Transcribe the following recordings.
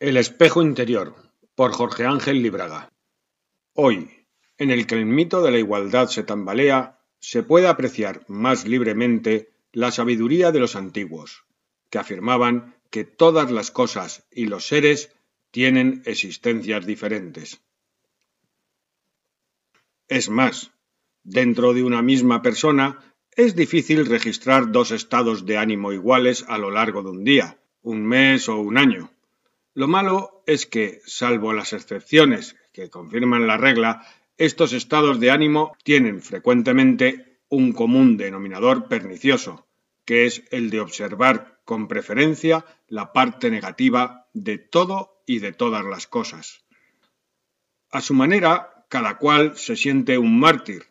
El espejo interior, por Jorge Ángel Libraga. Hoy, en el que el mito de la igualdad se tambalea, se puede apreciar más libremente la sabiduría de los antiguos, que afirmaban que todas las cosas y los seres tienen existencias diferentes. Es más, dentro de una misma persona es difícil registrar dos estados de ánimo iguales a lo largo de un día, un mes o un año. Lo malo es que, salvo las excepciones que confirman la regla, estos estados de ánimo tienen frecuentemente un común denominador pernicioso, que es el de observar con preferencia la parte negativa de todo y de todas las cosas. A su manera, cada cual se siente un mártir,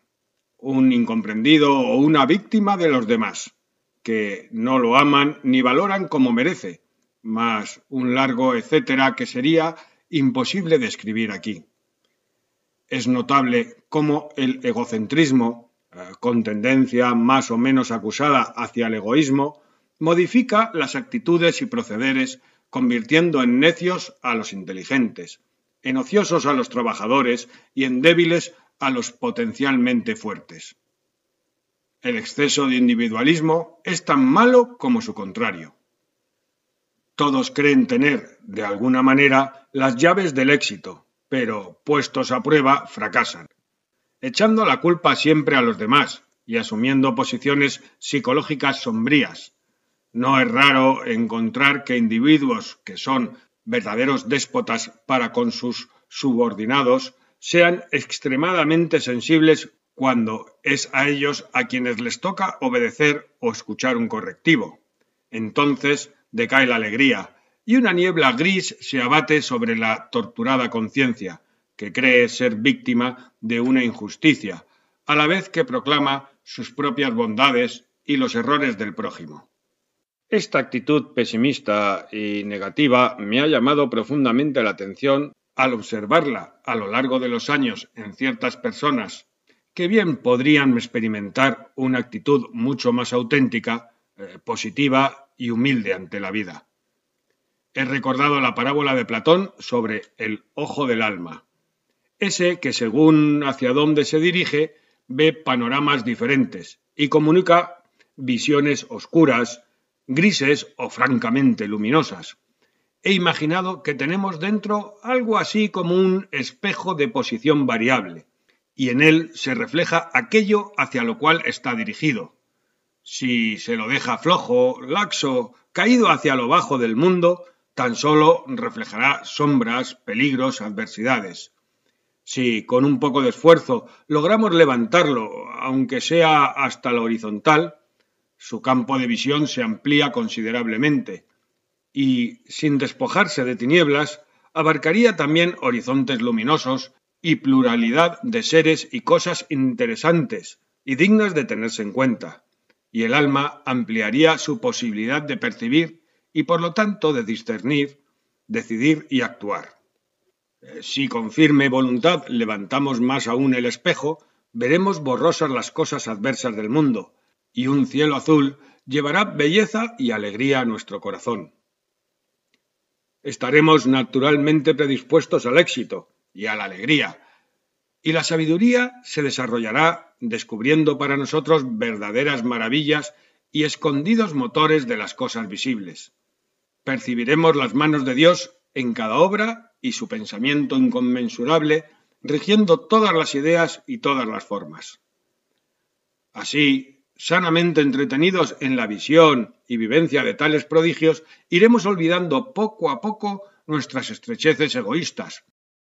un incomprendido o una víctima de los demás, que no lo aman ni valoran como merece, más un largo etcétera que sería imposible describir aquí. Es notable cómo el egocentrismo, eh, con tendencia más o menos acusada hacia el egoísmo, modifica las actitudes y procederes, convirtiendo en necios a los inteligentes, en ociosos a los trabajadores y en débiles a los potencialmente fuertes. El exceso de individualismo es tan malo como su contrario. Todos creen tener, de alguna manera, las llaves del éxito, pero, puestos a prueba, fracasan, echando la culpa siempre a los demás y asumiendo posiciones psicológicas sombrías. No es raro encontrar que individuos que son verdaderos déspotas para con sus subordinados, sean extremadamente sensibles cuando es a ellos a quienes les toca obedecer o escuchar un correctivo. Entonces decae la alegría y una niebla gris se abate sobre la torturada conciencia, que cree ser víctima de una injusticia, a la vez que proclama sus propias bondades y los errores del prójimo. Esta actitud pesimista y negativa me ha llamado profundamente la atención al observarla a lo largo de los años en ciertas personas que bien podrían experimentar una actitud mucho más auténtica, eh, positiva y humilde ante la vida. He recordado la parábola de Platón sobre el ojo del alma, ese que según hacia dónde se dirige ve panoramas diferentes y comunica visiones oscuras, grises o francamente luminosas. He imaginado que tenemos dentro algo así como un espejo de posición variable, y en él se refleja aquello hacia lo cual está dirigido. Si se lo deja flojo, laxo, caído hacia lo bajo del mundo, tan solo reflejará sombras, peligros, adversidades. Si con un poco de esfuerzo logramos levantarlo, aunque sea hasta lo horizontal, su campo de visión se amplía considerablemente y, sin despojarse de tinieblas, abarcaría también horizontes luminosos y pluralidad de seres y cosas interesantes y dignas de tenerse en cuenta, y el alma ampliaría su posibilidad de percibir y por lo tanto de discernir, decidir y actuar. Eh, si con firme voluntad levantamos más aún el espejo, veremos borrosas las cosas adversas del mundo, y un cielo azul llevará belleza y alegría a nuestro corazón. Estaremos naturalmente predispuestos al éxito y a la alegría, y la sabiduría se desarrollará descubriendo para nosotros verdaderas maravillas y escondidos motores de las cosas visibles. Percibiremos las manos de Dios en cada obra y su pensamiento inconmensurable rigiendo todas las ideas y todas las formas. Así, sanamente entretenidos en la visión y vivencia de tales prodigios, iremos olvidando poco a poco nuestras estrecheces egoístas,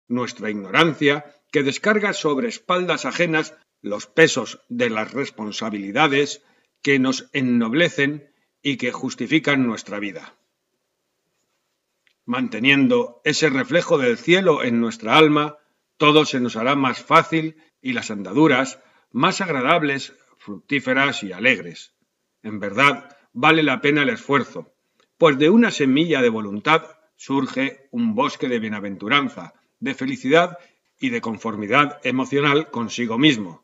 nuestra ignorancia que descarga sobre espaldas ajenas los pesos de las responsabilidades que nos ennoblecen y que justifican nuestra vida. Manteniendo ese reflejo del cielo en nuestra alma, todo se nos hará más fácil y las andaduras más agradables fructíferas y alegres. En verdad, vale la pena el esfuerzo, pues de una semilla de voluntad surge un bosque de bienaventuranza, de felicidad y de conformidad emocional consigo mismo.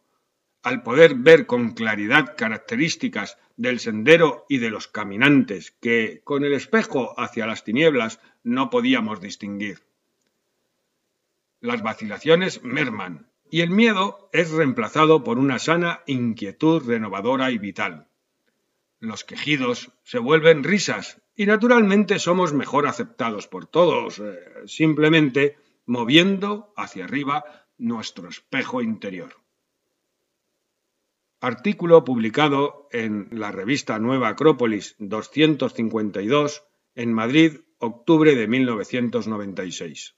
Al poder ver con claridad características del sendero y de los caminantes que, con el espejo hacia las tinieblas, no podíamos distinguir. Las vacilaciones merman y el miedo es reemplazado por una sana inquietud renovadora y vital. Los quejidos se vuelven risas y naturalmente somos mejor aceptados por todos, eh, simplemente moviendo hacia arriba nuestro espejo interior. Artículo publicado en la revista Nueva Acrópolis 252 en Madrid, octubre de 1996.